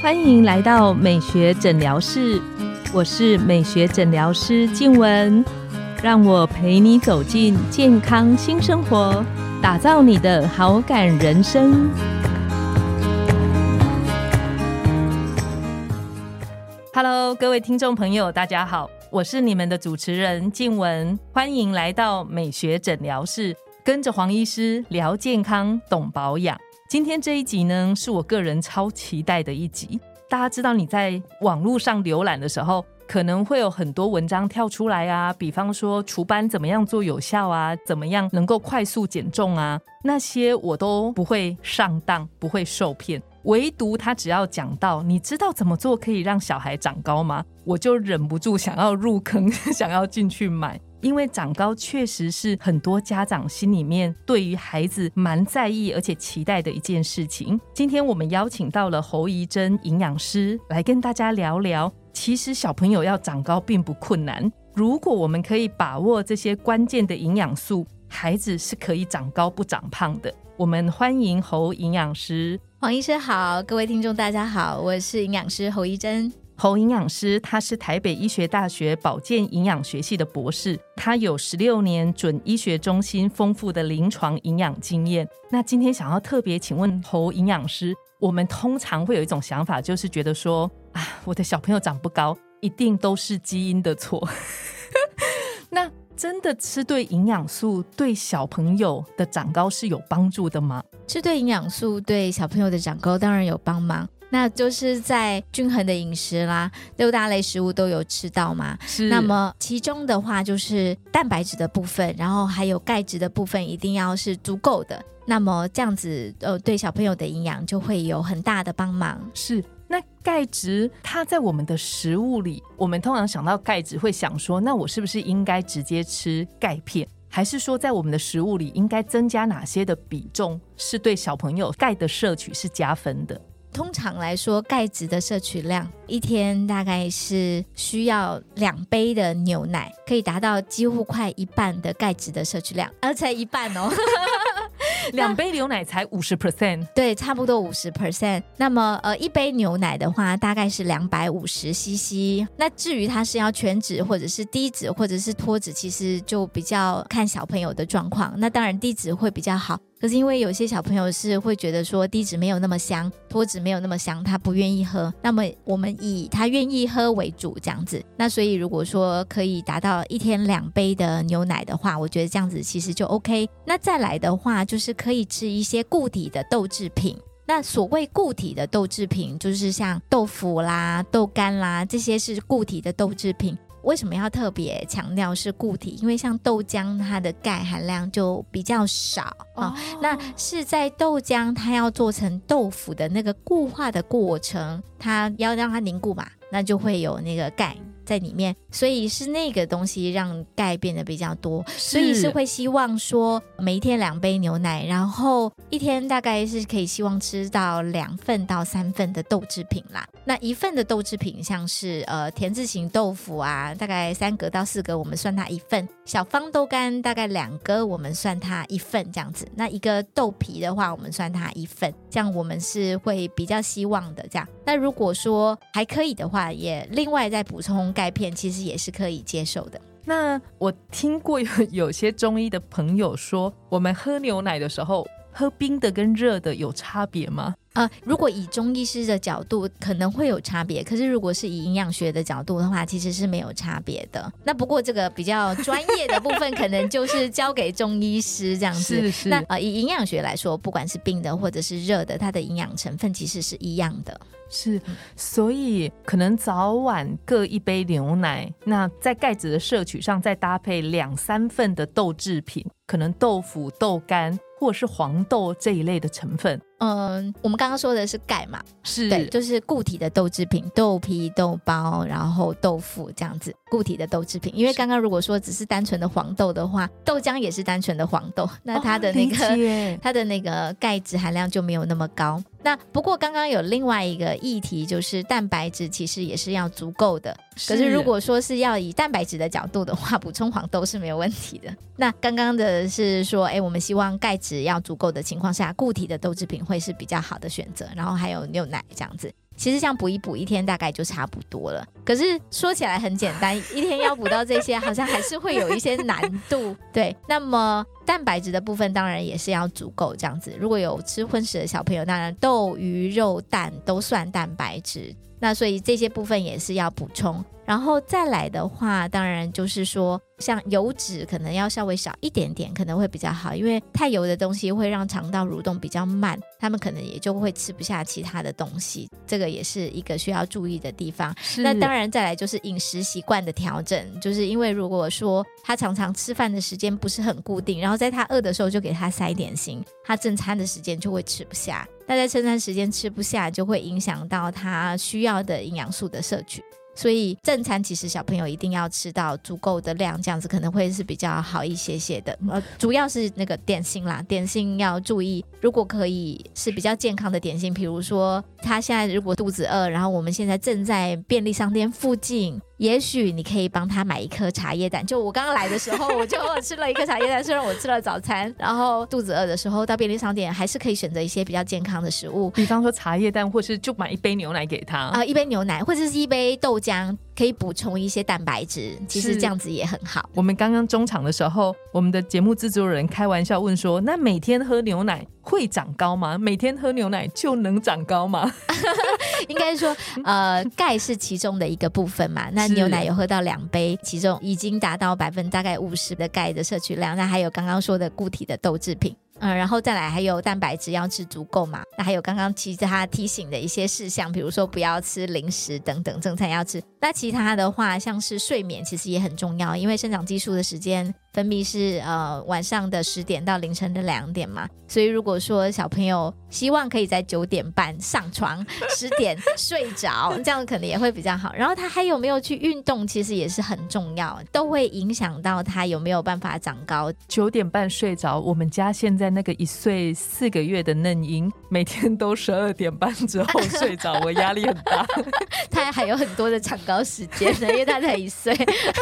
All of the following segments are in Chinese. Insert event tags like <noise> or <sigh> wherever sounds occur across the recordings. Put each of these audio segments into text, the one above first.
欢迎来到美学诊疗室，我是美学诊疗师静文，让我陪你走进健康新生活，打造你的好感人生。Hello，各位听众朋友，大家好，我是你们的主持人静文，欢迎来到美学诊疗室，跟着黄医师聊健康，懂保养。今天这一集呢，是我个人超期待的一集。大家知道你在网络上浏览的时候，可能会有很多文章跳出来啊，比方说除斑怎么样做有效啊，怎么样能够快速减重啊，那些我都不会上当，不会受骗。唯独他只要讲到，你知道怎么做可以让小孩长高吗？我就忍不住想要入坑，<laughs> 想要进去买。因为长高确实是很多家长心里面对于孩子蛮在意而且期待的一件事情。今天我们邀请到了侯怡珍营养师来跟大家聊聊，其实小朋友要长高并不困难，如果我们可以把握这些关键的营养素，孩子是可以长高不长胖的。我们欢迎侯营养师，黄医生好，各位听众大家好，我是营养师侯怡珍。侯营养师，他是台北医学大学保健营养学系的博士，他有十六年准医学中心丰富的临床营养经验。那今天想要特别请问侯营养师，我们通常会有一种想法，就是觉得说啊，我的小朋友长不高，一定都是基因的错。<laughs> 那真的吃对营养素对小朋友的长高是有帮助的吗？吃对营养素对小朋友的长高当然有帮忙。那就是在均衡的饮食啦，六大类食物都有吃到嘛。是。那么其中的话，就是蛋白质的部分，然后还有钙质的部分，一定要是足够的。那么这样子，呃，对小朋友的营养就会有很大的帮忙。是。那钙质它在我们的食物里，我们通常想到钙质会想说，那我是不是应该直接吃钙片，还是说在我们的食物里应该增加哪些的比重，是对小朋友钙的摄取是加分的？通常来说，钙质的摄取量一天大概是需要两杯的牛奶，可以达到几乎快一半的钙质的摄取量，而 <laughs> 才一半哦。<laughs> 两杯牛奶才五十 percent，对，差不多五十 percent。那么，呃，一杯牛奶的话，大概是两百五十 cc。那至于它是要全脂或者是低脂或者是脱脂，其实就比较看小朋友的状况。那当然低脂会比较好。可是因为有些小朋友是会觉得说低脂没有那么香，脱脂没有那么香，他不愿意喝。那么我们以他愿意喝为主，这样子。那所以如果说可以达到一天两杯的牛奶的话，我觉得这样子其实就 OK。那再来的话，就是可以吃一些固体的豆制品。那所谓固体的豆制品，就是像豆腐啦、豆干啦，这些是固体的豆制品。为什么要特别强调是固体？因为像豆浆，它的钙含量就比较少啊。那是在豆浆它要做成豆腐的那个固化的过程，它要让它凝固嘛，那就会有那个钙。在里面，所以是那个东西让钙变得比较多，所以是会希望说每一天两杯牛奶，然后一天大概是可以希望吃到两份到三份的豆制品啦。那一份的豆制品像是呃田字型豆腐啊，大概三格到四格，我们算它一份；小方豆干大概两个，我们算它一份这样子。那一个豆皮的话，我们算它一份，这样我们是会比较希望的这样。那如果说还可以的话，也另外再补充。钙片其实也是可以接受的。那我听过有 <laughs> 有些中医的朋友说，我们喝牛奶的时候，喝冰的跟热的有差别吗？呃，如果以中医师的角度，可能会有差别。可是如果是以营养学的角度的话，其实是没有差别的。那不过这个比较专业的部分，可能就是交给中医师这样子。<laughs> 是是。那呃，以营养学来说，不管是冰的或者是热的，它的营养成分其实是一样的。是，所以可能早晚各一杯牛奶，那在钙质的摄取上再搭配两三份的豆制品，可能豆腐、豆干或是黄豆这一类的成分。嗯，我们刚刚说的是钙嘛，是对，就是固体的豆制品，豆皮、豆包，然后豆腐这样子，固体的豆制品。因为刚刚如果说只是单纯的黄豆的话，豆浆也是单纯的黄豆，那它的那个它的那个钙质含量就没有那么高。那不过刚刚有另外一个议题，就是蛋白质其实也是要足够的。可是如果说是要以蛋白质的角度的话，补充黄豆是没有问题的。那刚刚的是说，哎，我们希望钙质要足够的情况下，固体的豆制品。会是比较好的选择。然后还有牛奶这样子。其实像补一补，一天大概就差不多了。可是说起来很简单，一天要补到这些，好像还是会有一些难度。对，那么蛋白质的部分当然也是要足够这样子。如果有吃荤食的小朋友，当然豆、鱼、肉、蛋都算蛋白质。那所以这些部分也是要补充，然后再来的话，当然就是说，像油脂可能要稍微少一点点，可能会比较好，因为太油的东西会让肠道蠕动比较慢，他们可能也就会吃不下其他的东西，这个也是一个需要注意的地方。那当然再来就是饮食习惯的调整，就是因为如果说他常常吃饭的时间不是很固定，然后在他饿的时候就给他塞点心，他正餐的时间就会吃不下。那在正餐时间吃不下，就会影响到他需要的营养素的摄取。所以正餐其实小朋友一定要吃到足够的量，这样子可能会是比较好一些些的。呃，主要是那个点心啦，点心要注意，如果可以是比较健康的点心，比如说他现在如果肚子饿，然后我们现在正在便利商店附近。也许你可以帮他买一颗茶叶蛋。就我刚刚来的时候，我就吃了一颗茶叶蛋。虽然我吃了早餐，然后肚子饿的时候到便利商店，还是可以选择一些比较健康的食物，比方说茶叶蛋，或是就买一杯牛奶给他啊，一杯牛奶或者是一杯豆浆，可以补充一些蛋白质。其实这样子也很好。我们刚刚中场的时候，我们的节目制作人开玩笑问说：“那每天喝牛奶会长高吗？每天喝牛奶就能长高吗？” <laughs> 应该说，呃，钙是其中的一个部分嘛。<laughs> 那牛奶有喝到两杯，其中已经达到百分大概五十的钙的摄取量。那还有刚刚说的固体的豆制品。嗯，然后再来还有蛋白质要吃足够嘛？那还有刚刚其实他提醒的一些事项，比如说不要吃零食等等，正餐要吃。那其他的话，像是睡眠其实也很重要，因为生长激素的时间分泌是呃晚上的十点到凌晨的两点嘛。所以如果说小朋友希望可以在九点半上床，十点睡着，这样可能也会比较好。然后他还有没有去运动，其实也是很重要，都会影响到他有没有办法长高。九点半睡着，我们家现在。那个一岁四个月的嫩婴，每天都十二点半之后睡着，我压力很大。<laughs> 他还有很多的长高时间呢，因为他才一岁。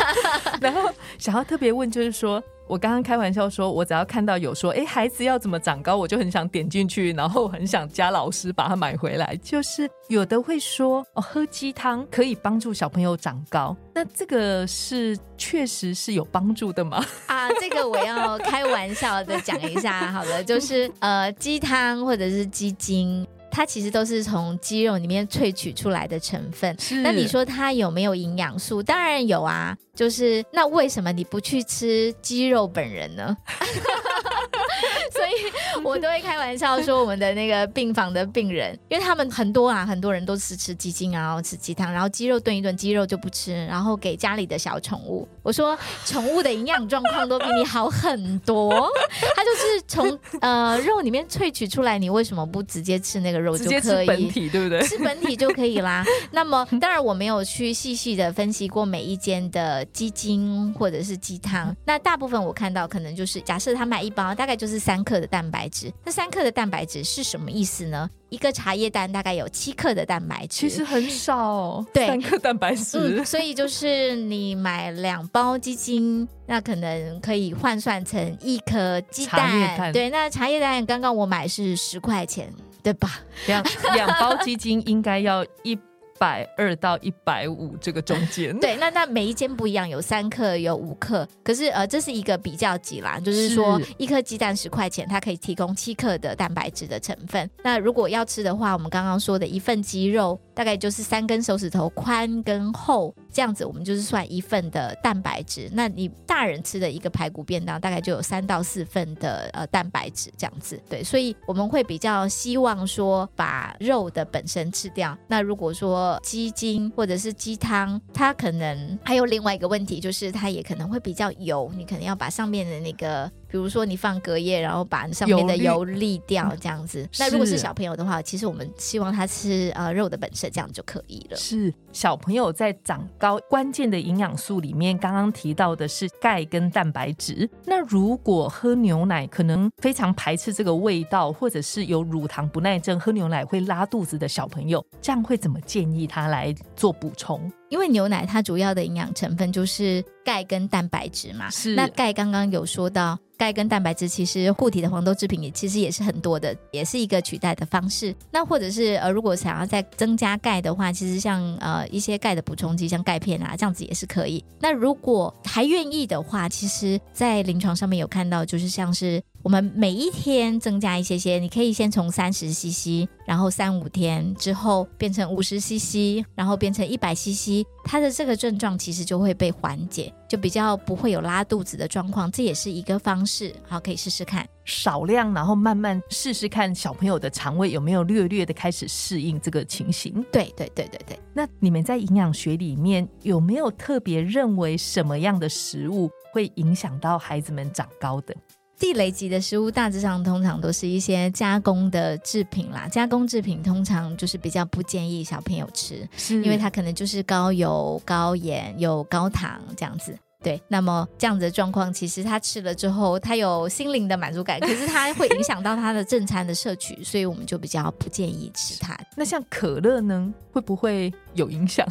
<laughs> 然后想要特别问，就是说。我刚刚开玩笑说，我只要看到有说，哎，孩子要怎么长高，我就很想点进去，然后很想加老师把它买回来。就是有的会说，哦，喝鸡汤可以帮助小朋友长高，那这个是确实是有帮助的吗？<laughs> 啊，这个我要开玩笑的讲一下，好了，就是呃，鸡汤或者是鸡精。它其实都是从鸡肉里面萃取出来的成分。那你说它有没有营养素？当然有啊。就是那为什么你不去吃鸡肉本人呢？<laughs> 所以 <laughs> 我都会开玩笑说，我们的那个病房的病人，因为他们很多啊，很多人都是吃鸡精啊，然后吃鸡汤，然后鸡肉炖一炖，鸡肉就不吃，然后给家里的小宠物。我说，宠物的营养状况都比你好很多，它就是从呃肉里面萃取出来，你为什么不直接吃那个肉就可以？吃本体对不对？吃本体就可以啦。那么当然我没有去细细的分析过每一间的鸡精或者是鸡汤，那大部分我看到可能就是假设他买一包，大概就是三。克的蛋白质，那三克的蛋白质是什么意思呢？一个茶叶蛋大概有七克的蛋白质，其实很少，对，三克蛋白质。所以就是你买两包鸡精，那可能可以换算成一颗鸡蛋。对，那茶叶蛋刚刚我买是十块钱，对吧？两两包鸡精应该要一。百二到一百五这个中间，<laughs> 对，那那每一间不一样，有三克，有五克，可是呃，这是一个比较级啦，就是说一颗鸡蛋十块钱，它可以提供七克的蛋白质的成分。那如果要吃的话，我们刚刚说的一份鸡肉大概就是三根手指头宽跟厚，这样子我们就是算一份的蛋白质。那你大人吃的一个排骨便当大概就有三到四份的呃蛋白质这样子，对，所以我们会比较希望说把肉的本身吃掉。那如果说鸡精或者是鸡汤，它可能还有另外一个问题，就是它也可能会比较油，你可能要把上面的那个。比如说你放隔夜，然后把上面的油沥掉，这样子。那如果是小朋友的话，其实我们希望他吃呃肉的本身，这样就可以了。是小朋友在长高关键的营养素里面，刚刚提到的是钙跟蛋白质。那如果喝牛奶可能非常排斥这个味道，或者是有乳糖不耐症，喝牛奶会拉肚子的小朋友，这样会怎么建议他来做补充？因为牛奶它主要的营养成分就是钙跟蛋白质嘛。是那钙刚刚有说到，钙跟蛋白质其实护体的黄豆制品也其实也是很多的，也是一个取代的方式。那或者是呃，如果想要再增加钙的话，其实像呃一些钙的补充剂，像钙片啊，这样子也是可以。那如果还愿意的话，其实在临床上面有看到，就是像是我们每一天增加一些些，你可以先从三十 CC，然后三五天之后变成五十 CC，然后变成一百 CC，它的这个症状其实就会被缓解，就比较不会有拉肚子的状况。这也是一个方式，好，可以试试看。少量，然后慢慢试试看小朋友的肠胃有没有略略的开始适应这个情形。对对对对对。那你们在营养学里面有没有特别认为什么样的食物会影响到孩子们长高的？地雷级的食物大致上通常都是一些加工的制品啦，加工制品通常就是比较不建议小朋友吃，是因为它可能就是高油、高盐、有高糖这样子。对，那么这样子的状况，其实他吃了之后，他有心灵的满足感，可是它会影响到他的正餐的摄取，所以我们就比较不建议吃它。<laughs> 那像可乐呢，会不会有影响？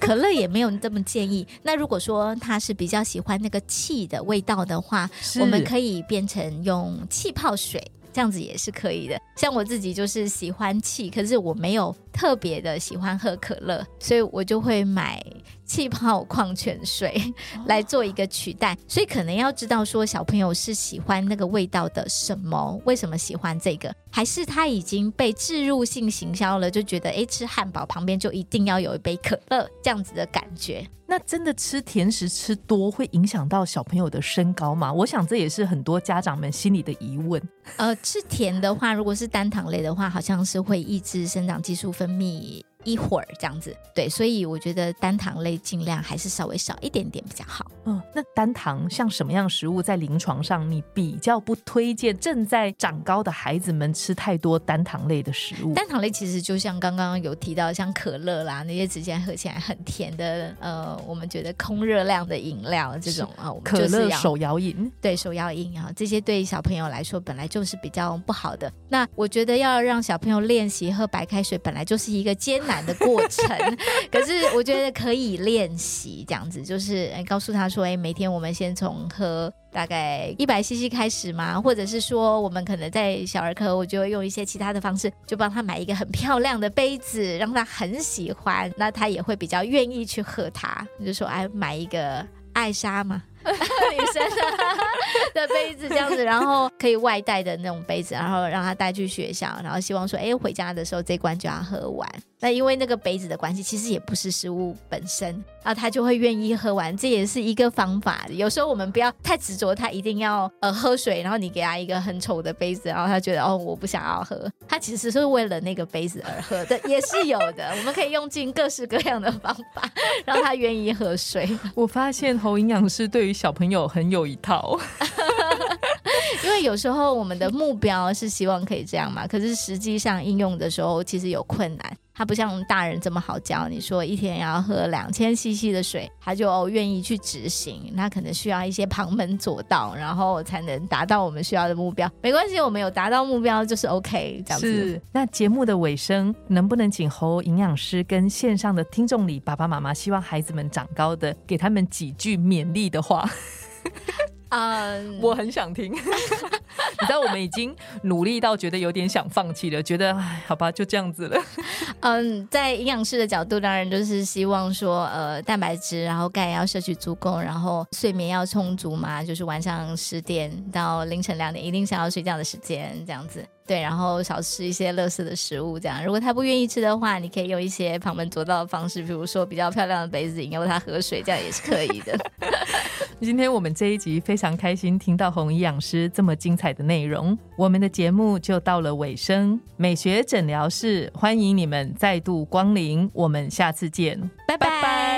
可乐也没有这么建议。那如果说他是比较喜欢那个气的味道的话，我们可以变成用气泡水，这样子也是可以的。像我自己就是喜欢气，可是我没有特别的喜欢喝可乐，所以我就会买气泡矿泉水来做一个取代。所以可能要知道说小朋友是喜欢那个味道的什么，为什么喜欢这个，还是他已经被置入性行销了，就觉得诶吃汉堡旁边就一定要有一杯可乐这样子的感觉。那真的吃甜食吃多会影响到小朋友的身高吗？我想这也是很多家长们心里的疑问。呃，吃甜的话，如果是单糖类的话，好像是会抑制生长激素分泌一会儿这样子。对，所以我觉得单糖类尽量还是稍微少一点点比较好。嗯，那单糖像什么样食物在临床上你比较不推荐正在长高的孩子们吃太多单糖类的食物？单糖类其实就像刚刚有提到，像可乐啦那些直接喝起来很甜的，呃，我们觉得空热量的饮料这种啊，我们可乐手摇饮对手摇饮啊，这些对小朋友来说本来就是比较不好的。那我觉得要让小朋友练习喝白开水，本来就是一个艰难的过程。可是我觉得可以练习这样子，就是哎告诉他说，哎，每天我们先从喝。大概一百 CC 开始嘛，或者是说，我们可能在小儿科，我就会用一些其他的方式，就帮他买一个很漂亮的杯子，让他很喜欢，那他也会比较愿意去喝它。就说，哎，买一个艾莎嘛，<laughs> 女生的 <laughs> 的杯子这样子，然后可以外带的那种杯子，然后让他带去学校，然后希望说，哎，回家的时候这罐就要喝完。那因为那个杯子的关系，其实也不是食物本身，然后他就会愿意喝完，这也是一个方法。有时候我们不要太执着，他一定要呃喝水，然后你给他一个很丑的杯子，然后他觉得哦我不想要喝，他其实是为了那个杯子而喝的，也是有的。我们可以用尽各式各样的方法，让他愿意喝水。<laughs> 我发现侯营养师对于小朋友很有一套。因为有时候我们的目标是希望可以这样嘛，可是实际上应用的时候其实有困难。它不像大人这么好教，你说一天要喝两千 CC 的水，他就愿意去执行。那可能需要一些旁门左道，然后才能达到我们需要的目标。没关系，我们有达到目标就是 OK 这样子。是，那节目的尾声，能不能请侯营养师跟线上的听众里爸爸妈妈希望孩子们长高的，给他们几句勉励的话？嗯，我很想听。<laughs> 你知道，我们已经努力到觉得有点想放弃了，觉得哎，好吧，就这样子了。嗯，在营养师的角度，当然就是希望说，呃，蛋白质，然后钙要摄取足够，然后睡眠要充足嘛，就是晚上十点到凌晨两点一定想要睡觉的时间，这样子。对，然后少吃一些乐色的食物，这样。如果他不愿意吃的话，你可以用一些旁门左道的方式，比如说比较漂亮的杯子引诱他喝水，这样也是可以的。今天我们这一集非常开心，听到红营养师这么精彩的内容，我们的节目就到了尾声。美学诊疗室欢迎你们再度光临，我们下次见，拜拜。